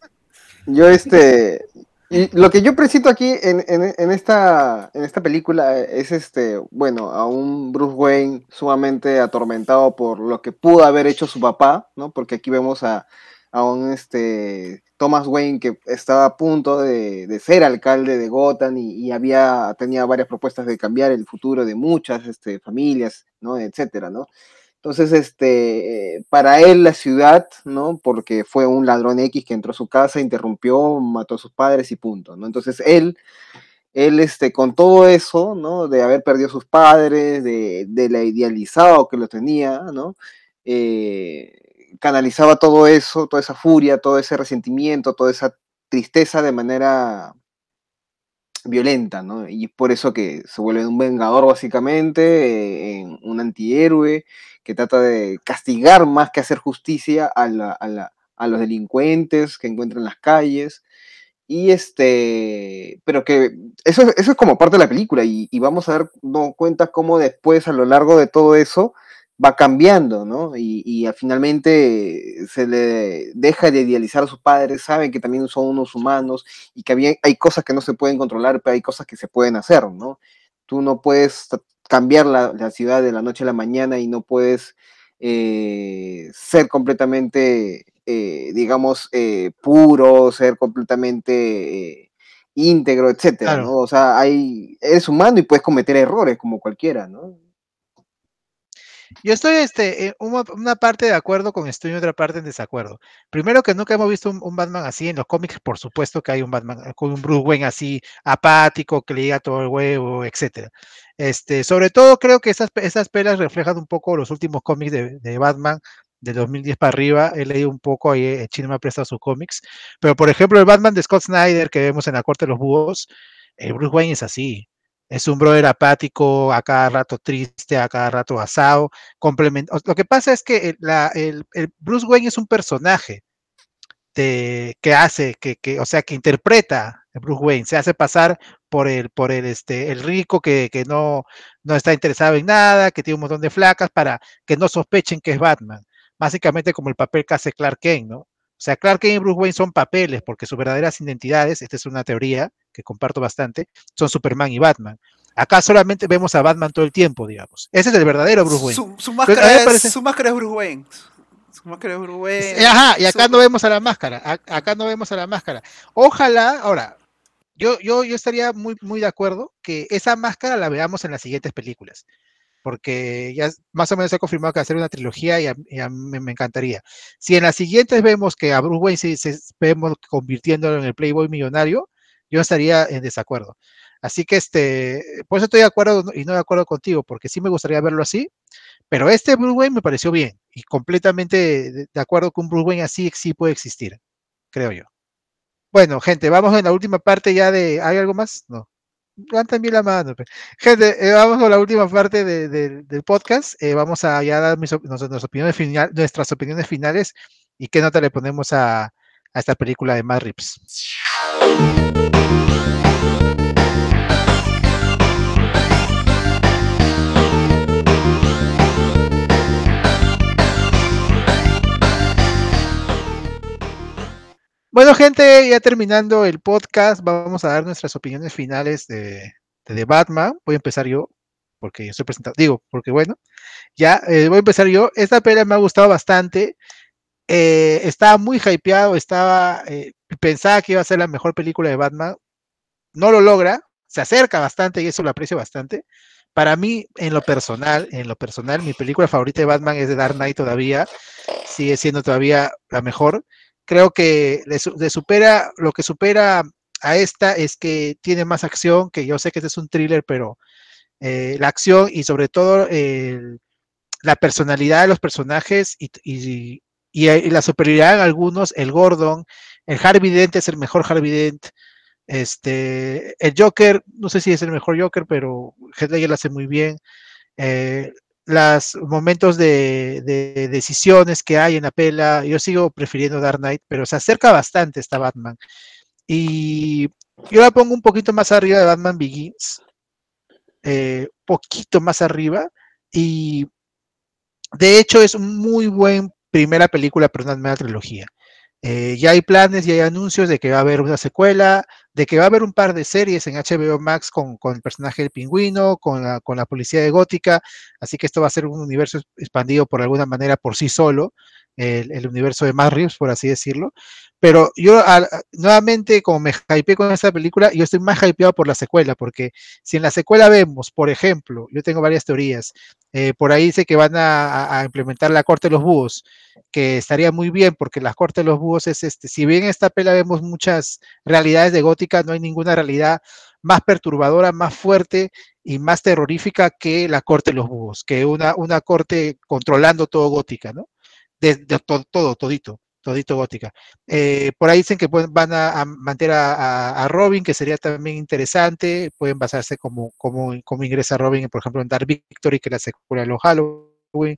Yo este. Y lo que yo presento aquí en, en- en esta, en esta película es este, bueno, a un Bruce Wayne sumamente atormentado por lo que pudo haber hecho su papá, ¿no? Porque aquí vemos a, a un este Thomas Wayne que estaba a punto de, de ser alcalde de Gotham y, y había, tenía varias propuestas de cambiar el futuro de muchas este, familias, ¿no? Etcétera, ¿no? Entonces, este, para él la ciudad, ¿no? Porque fue un ladrón X que entró a su casa, interrumpió, mató a sus padres y punto, ¿no? Entonces él, él, este, con todo eso, ¿no? De haber perdido a sus padres, de, de la idealizado que lo tenía, ¿no? Eh, canalizaba todo eso, toda esa furia, todo ese resentimiento, toda esa tristeza de manera violenta, ¿no? Y es por eso que se vuelve un vengador básicamente, eh, un antihéroe que trata de castigar más que hacer justicia a, los delincuentes que encuentra en las calles. Y este, pero que eso, es- como parte de la película y, y vamos a dar no, cuenta cómo después a lo largo de todo eso va cambiando, ¿no? Y, y finalmente se le deja de idealizar a sus padres, saben que también son unos humanos y que había- hay cosas que no se pueden controlar, pero hay cosas que se pueden hacer, ¿no? Tú no puedes cambiar la, la ciudad de la noche a la mañana y no puedes eh, ser completamente, eh, digamos, eh, puro, ser completamente íntegro, etcétera, Claro. ¿no? O sea, hay, eres humano y puedes cometer errores como cualquiera, ¿no? Yo estoy este, una, parte de acuerdo con esto y otra parte en desacuerdo. Primero que nunca hemos visto un, Batman así en los cómics, por supuesto que hay un Batman eh, con un Bruce Wayne así apático, que le diga todo el huevo, etcétera. Este, sobre todo creo que esas, esas pelas reflejan un poco los últimos cómics de, de Batman de 2010 para arriba. He leído un poco, ahí eh, Chino me ha prestado sus cómics. Pero por ejemplo, el Batman de Scott Snyder que vemos en la Corte de los Búhos, el Bruce Wayne es así. Es un brother apático, a cada rato triste, a cada rato asado complementa. Lo que pasa es que el, la- el- el Bruce Wayne es un personaje de, que hace, que, que, o sea, que interpreta a Bruce Wayne, se hace pasar por el, por el, este, el rico que, que no, no está interesado en nada, que tiene un montón de flacas para que no sospechen que es Batman. Básicamente como el papel que hace Clark Kent, ¿no? O sea, Clark Kent y Bruce Wayne son papeles porque sus verdaderas identidades, esta es una teoría que comparto bastante, son Superman y Batman. Acá solamente vemos a Batman todo el tiempo, digamos. Ese es el verdadero Bruce Wayne. su, máscara me es, parece- su máscara es Bruce Wayne. Su máscara es Bruce Wayne. Ajá, y acá su- no vemos a la máscara. a- Acá no vemos a la máscara. Ojalá, ahora, yo, yo, yo estaría muy, muy de acuerdo que esa máscara la veamos en las siguientes películas. Porque ya más o menos se ha confirmado que va a ser una trilogía y a, mí me, encantaría. Si en las siguientes vemos que a Bruce Wayne se, se- vemos convirtiéndolo en el Playboy millonario, yo estaría en desacuerdo. Así que este, por eso estoy de acuerdo y no de acuerdo contigo, porque sí me gustaría verlo así, pero este Bruce Wayne me pareció bien y completamente de, acuerdo un Bruce Wayne así sí puede existir, creo yo. Bueno, gente, vamos en la última parte ya de. ¿Hay algo más? No. Levanten bien la mano. Gente, eh, vamos con la última parte de- de- del podcast. Eh, vamos a ya dar mis nuestras, opiniones final- nuestras opiniones finales y qué nota le ponemos a, a esta película de Matt Reeves. Bueno, gente, ya terminando el podcast, vamos a dar nuestras opiniones finales de, de Batman. Voy a empezar yo, porque estoy presentando, digo, porque bueno, ya eh, voy a empezar yo. Esta pelea me ha gustado bastante. Eh, estaba muy hypeado, estaba, eh, pensaba que iba a ser la mejor película de Batman. No lo logra, se acerca bastante y eso lo aprecio bastante. Para mí, en lo personal, en lo personal, mi película favorita de Batman es de Dark Knight todavía. Sigue siendo todavía la mejor creo que le, le supera, lo que supera a esta es que tiene más acción, que yo sé que este es un thriller, pero eh, la acción y sobre todo el- la personalidad de los personajes y, la superioridad en algunos, el Gordon, el Harvey Dent es el mejor Harvey Dent, este, el Joker, no sé si es el mejor Joker, pero Heath lo hace muy bien, eh, los momentos de, de, decisiones que hay en la pela, yo sigo prefiriendo Dark Knight, pero se acerca bastante esta Batman. Y yo la pongo un poquito más arriba de Batman Begins, eh, poquito más arriba, y de hecho es muy buen primera película para una trilogía. Eh, ya hay planes, ya hay anuncios de que va a haber una secuela, de que va a haber un par de series en HBO Max con, el personaje del pingüino, con la, con la policía de Gótica, así que esto va a ser un universo expandido por alguna manera por sí solo, el, universo de Reeves, por así decirlo. Pero yo nuevamente, como me hypeé con esta película, yo estoy más hypeado por la secuela, porque si en la secuela vemos, por ejemplo, yo tengo varias teorías, eh, por ahí dice que van a, implementar la corte de los búhos, que estaría muy bien, porque la corte de los búhos es este, si bien en esta pela vemos muchas realidades de gótica, no hay ninguna realidad más perturbadora, más fuerte y más terrorífica que la corte de los búhos, que una, una corte controlando todo gótica, ¿no? De, todo, todo, todito todito gótica. Eh, por ahí dicen que van a, mantener a, Robin, que sería también interesante. Pueden basarse como, como, como ingresa Robin, por ejemplo, en Dark Victory, que es la secuela de los Halloween.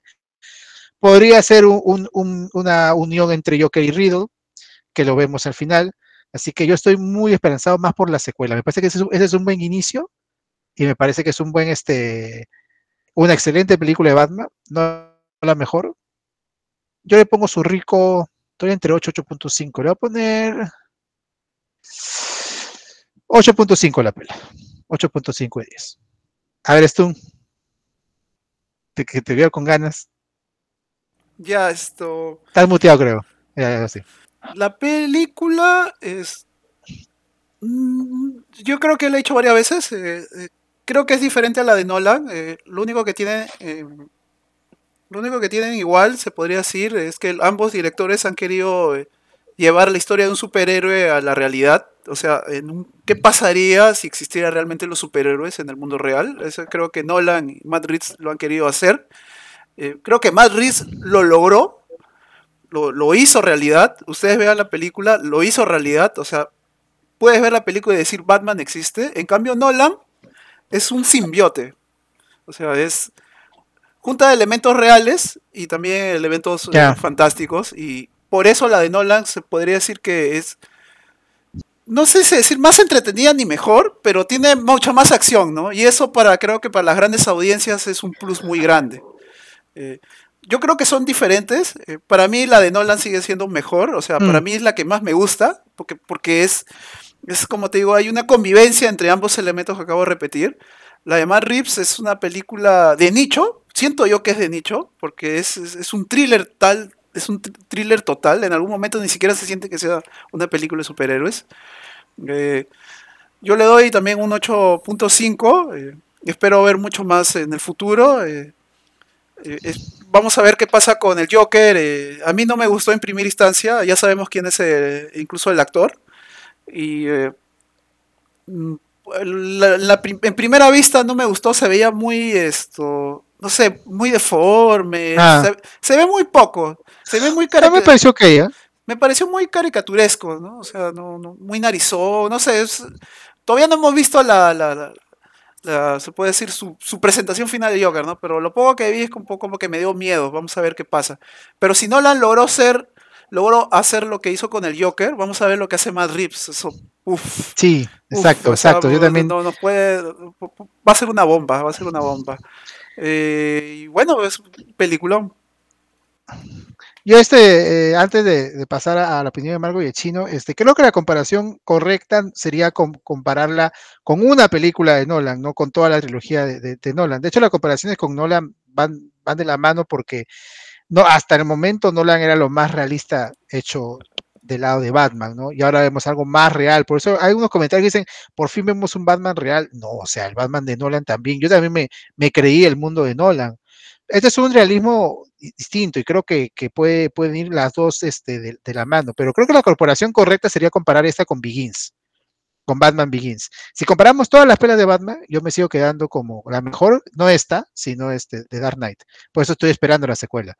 Podría ser una unión entre Joker y Riddle, que lo vemos al final. Así que yo estoy muy esperanzado más por la secuela. Me parece que ese es, un buen inicio y me parece que es un buen, este, una excelente película de Batman, no la mejor. Yo le pongo su rico Estoy entre 8 y 8.5. Le voy a poner 8.5 la pela. 8.5 de 10. A ver, Stun. Te, que te veo con ganas. Ya, esto. Estás muteado, creo. Ya, ya, La película es. Mm, yo creo que la he hecho varias veces. Eh, eh, creo que es diferente a la de Nolan. Eh, lo único que tiene lo único que tienen igual, se podría decir, es que ambos directores han querido eh, llevar la historia de un superhéroe a la realidad. O sea, ¿qué pasaría si existieran realmente los superhéroes en el mundo real? Eso creo que Nolan y Matt Reeves lo han querido hacer. Eh, creo que Matt Reeves lo logró, lo, lo, hizo realidad. Ustedes vean la película, lo hizo realidad. O sea, puedes ver la película y decir Batman existe. En cambio, Nolan es un simbiote. O sea, es junta de elementos reales y también elementos eh, fantásticos. Y por eso la de Nolan se podría decir que es. No sé si decir más entretenida ni mejor, pero tiene mucha más acción, ¿no? Y eso para, creo que para las grandes audiencias es un plus muy grande. Eh, yo creo que son diferentes. Eh, para mí la de Nolan sigue siendo mejor. O sea, para mm. mí es la que más me gusta. Porque, porque es, es como te digo, hay una convivencia entre ambos elementos que acabo de repetir. La de Matt Reeves es una película de nicho, siento yo que es de nicho, porque es, un thriller tal, es un thriller total, en algún momento ni siquiera se siente que sea una película de superhéroes. Eh, yo le doy también un 8.5, eh, espero ver mucho más en el futuro. Eh, vamos a ver qué pasa con el Joker. a mí no me gustó en primera instancia, ya sabemos quién es incluso el actor. Y mm, en primera vista no me gustó, se veía muy esto, no sé, muy deforme, ah. se, ve muy poco, se ve muy me pareció que ¿eh? Me pareció muy caricaturesco, ¿no? O sea, no, muy narizón, no sé, todavía no hemos visto la, se puede decir, su, presentación final de Joker, ¿no? Pero lo poco que vi es un poco como que me dio miedo, vamos a ver qué pasa. Pero si Nolan logró ser, logró hacer lo que hizo con el Joker, vamos a ver lo que hace Matt Reeves, eso, uff. Sí, exacto, exacto, yo también. No, no puede, va a ser una bomba, va a ser una bomba. Eh, y bueno, es peliculón. Yo este, eh, antes de, pasar a, la opinión de Margo y el chino, este, creo que la comparación correcta sería compararla con una película de Nolan, no con toda la trilogía de, Nolan. De hecho, las comparaciones con Nolan van, van de la mano porque no, hasta el momento Nolan era lo más realista hecho del lado de Batman, ¿no? Y ahora vemos algo más real. Por eso hay unos comentarios que dicen, por fin vemos un Batman real. No, o sea, el Batman de Nolan también. Yo también me, me creí el mundo de Nolan. Este es un realismo distinto y creo que, puede, pueden ir las dos este, de, la mano, pero creo que la corporación correcta sería comparar esta con Begins, con Batman Begins. Si comparamos todas las pelas de Batman, yo me sigo quedando como la mejor, no esta, sino este de Dark Knight. Por eso estoy esperando la secuela.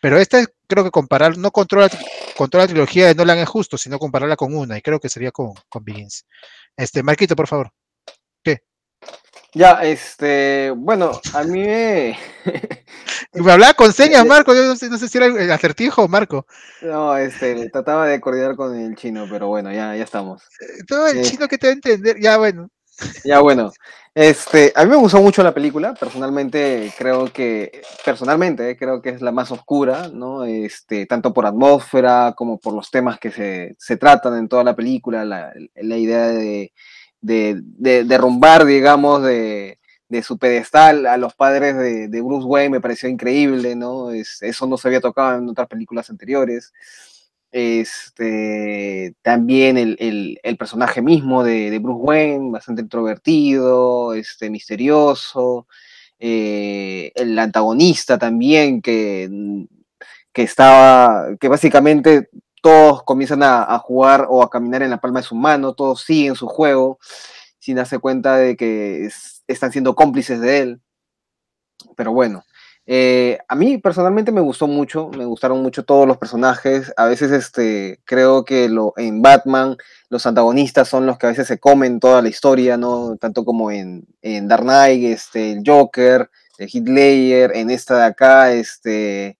Pero esta creo que comparar, no controla, la trilogía de Nolan es justo, sino compararla con una, y creo que sería con, con Begins. Este, Marquito, por favor. ¿Qué? Ya, este, bueno, a mí me... me hablaba con señas, Marco, yo no sé, no sé si era el acertijo, Marco. No, este, trataba de coordinar con el chino, pero bueno, ya, ya estamos. Todo el Eh. chino que te va a entender, ya bueno. Ya bueno, este, a mí me gustó mucho la película, personalmente creo que, personalmente eh, creo que es la más oscura, ¿no? Este, tanto por atmósfera como por los temas que se, se tratan en toda la película, la, la idea de, de, de derrumbar, digamos, de, de su pedestal a los padres de, Bruce Wayne me pareció increíble, ¿no? Es, eso no se había tocado en otras películas anteriores. Este, también el, el, personaje mismo de, Bruce Wayne, bastante introvertido, este, misterioso. Eh, el antagonista también, que, que estaba, que básicamente todos comienzan a, a, jugar o a caminar en la palma de su mano, todos siguen su juego sin darse cuenta de que es, están siendo cómplices de él. Pero bueno, eh, a mí personalmente me gustó mucho, me gustaron mucho todos los personajes. A veces este, creo que lo, en Batman los antagonistas son los que a veces se comen toda la historia, ¿no? Tanto como en, en Dark Knight, este, el Joker, el Hitler, en esta de acá, este,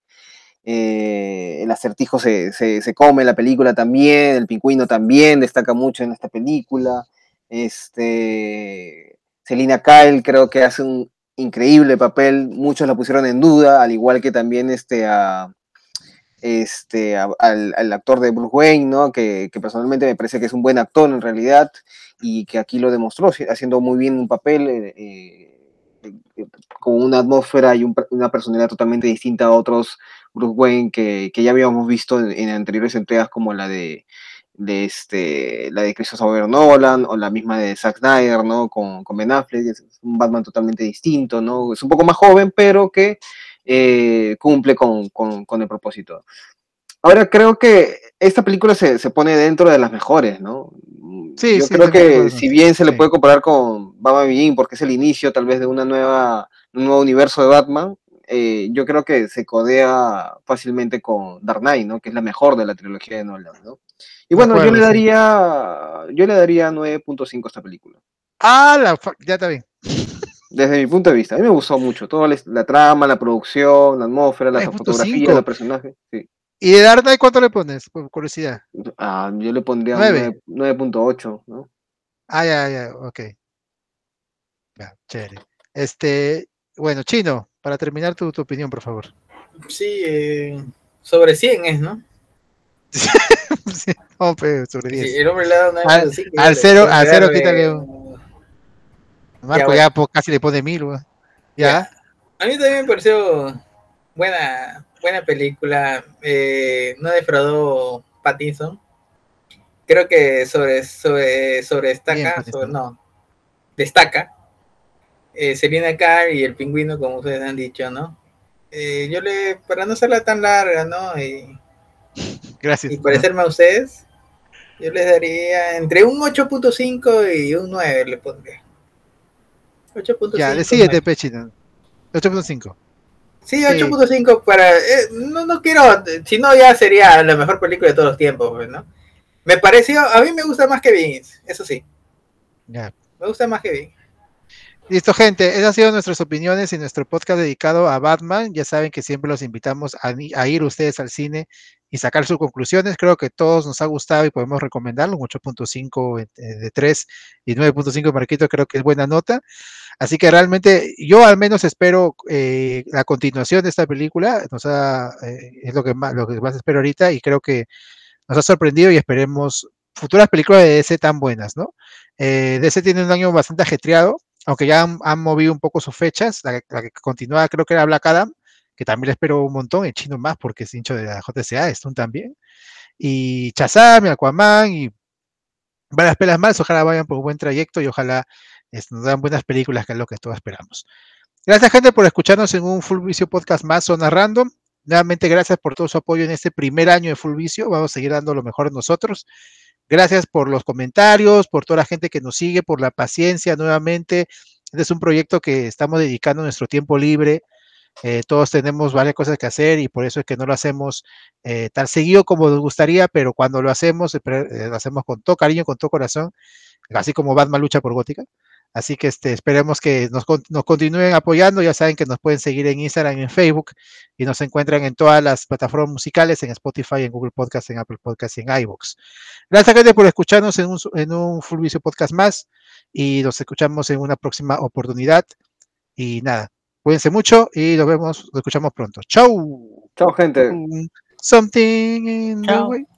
eh, el acertijo se, se, se, come la película también, el pingüino también destaca mucho en esta película. Este, Selina Kyle creo que hace un increíble papel, muchos la pusieron en duda, al igual que también este, a, este, al, al, actor de Bruce Wayne, ¿no? que, que, personalmente me parece que es un buen actor en realidad y que aquí lo demostró, haciendo muy bien un papel. Eh, eh, con una atmósfera y un, una personalidad totalmente distinta a otros Bruce Wayne que, que ya habíamos visto en, anteriores entregas como la de, de este, la de Christopher Nolan o la misma de Zack Snyder, ¿no? Con, con Ben Affleck, es un Batman totalmente distinto, ¿no? Es un poco más joven, pero que eh, cumple con, con, con, el propósito. Ahora creo que esta película se, se, pone dentro de las mejores, ¿no? Sí, Yo sí, creo que si bien se le sí. puede comparar con Batman Begin porque es el inicio tal vez de una nueva, un nuevo universo de Batman, eh, yo creo que se codea fácilmente con Dark Knight, ¿no? Que es la mejor de la trilogía de Nolan, ¿no? Y bueno, yo le sí. daría, yo le daría 9.5 a esta película. Ah, la ya está bien. Desde mi punto de vista, a mí me gustó mucho. Toda la, la trama, la producción, la atmósfera, la 9.5. fotografía, los personajes. Sí. ¿Y de Dark Knight cuánto le pones? Por curiosidad. Ah, yo le pondría un Nueve. 9 9.8, ¿no? Ah, ya, ya, ok. Ya, chévere. Este, bueno, Chino, para terminar tu, tu opinión, por favor. Sí, eh, sobre 100 es, ¿no? Sí, no, pero sobre 10. Sí, el hombre le da una Al- así al cero- al cero quítale Marco bueno. ya casi le pone mil, weón. Ya. A mí también me pareció buena, buena película. eh, no defraudó Pattinson. Creo que sobre, sobre, sobre destaca, sobre- no, destaca. Eh, Selina Kyle y el pingüino, como ustedes han dicho, ¿no? Eh, yo le, para no hacerla tan larga, ¿no? Y, Gracias. y parecerme a ustedes, yo les daría entre un 8.5 y un 9 le pondría. 8.5. Ya, 9. decídete, Pechino. 8.5. Sí, Sí. 8.5 para... eh, no, no quiero... Si no, ya sería la mejor película de todos los tiempos, pues, ¿no? Me pareció... A mí me gusta más que Vince, eso sí. Ya. Me gusta más que Vince. Listo, gente. Esas han sido nuestras opiniones y nuestro podcast dedicado a Batman. Ya saben que siempre los invitamos a, ir ustedes al cine y sacar sus conclusiones. Creo que todos nos ha gustado y podemos recomendarlo. Un 8.5 eh, de 3 y 9.5 Marquito creo que es buena nota. Así que realmente yo al menos espero eh, la continuación de esta película. Nos ha, eh, es lo que, más, lo que más espero ahorita y creo que nos ha sorprendido y esperemos futuras películas de DC tan buenas, ¿no? Eh, DC tiene un año bastante ajetreado, aunque ya han, han movido un poco sus fechas. La, la que continuaba creo que era Black Adam, que también le espero un montón, el chino más porque es hincho de la JCA, Stone también. Y Shazam, y Aquaman y varias pelas más, ojalá vayan por un buen trayecto y ojalá es- nos dan buenas películas, que es lo que todos esperamos. Gracias, gente, por escucharnos en un Full Vicio Podcast más, Zona Random. Nuevamente, gracias por todo su apoyo en este primer año de Full Vicio. Vamos a seguir dando lo mejor de nosotros. Gracias por los comentarios, por toda la gente que nos sigue, por la paciencia nuevamente. Este es un proyecto que estamos dedicando nuestro tiempo libre. Eh, todos tenemos varias cosas que hacer y por eso es que no lo hacemos eh, tan seguido como nos gustaría, pero cuando lo hacemos, eh, lo hacemos con todo cariño, con todo corazón, así como Batman lucha por Gótica. Así que este, esperemos que nos, nos, continúen apoyando. Ya saben que nos pueden seguir en Instagram y en Facebook y nos encuentran en todas las plataformas musicales, en Spotify, en Google Podcast, en Apple Podcast y en iVoox. Gracias, gente, por escucharnos en un, en un Full Vicio Podcast más y nos escuchamos en una próxima oportunidad. Y nada, cuídense mucho y nos vemos, nos escuchamos pronto. Chau. Chao, gente. Something in the way.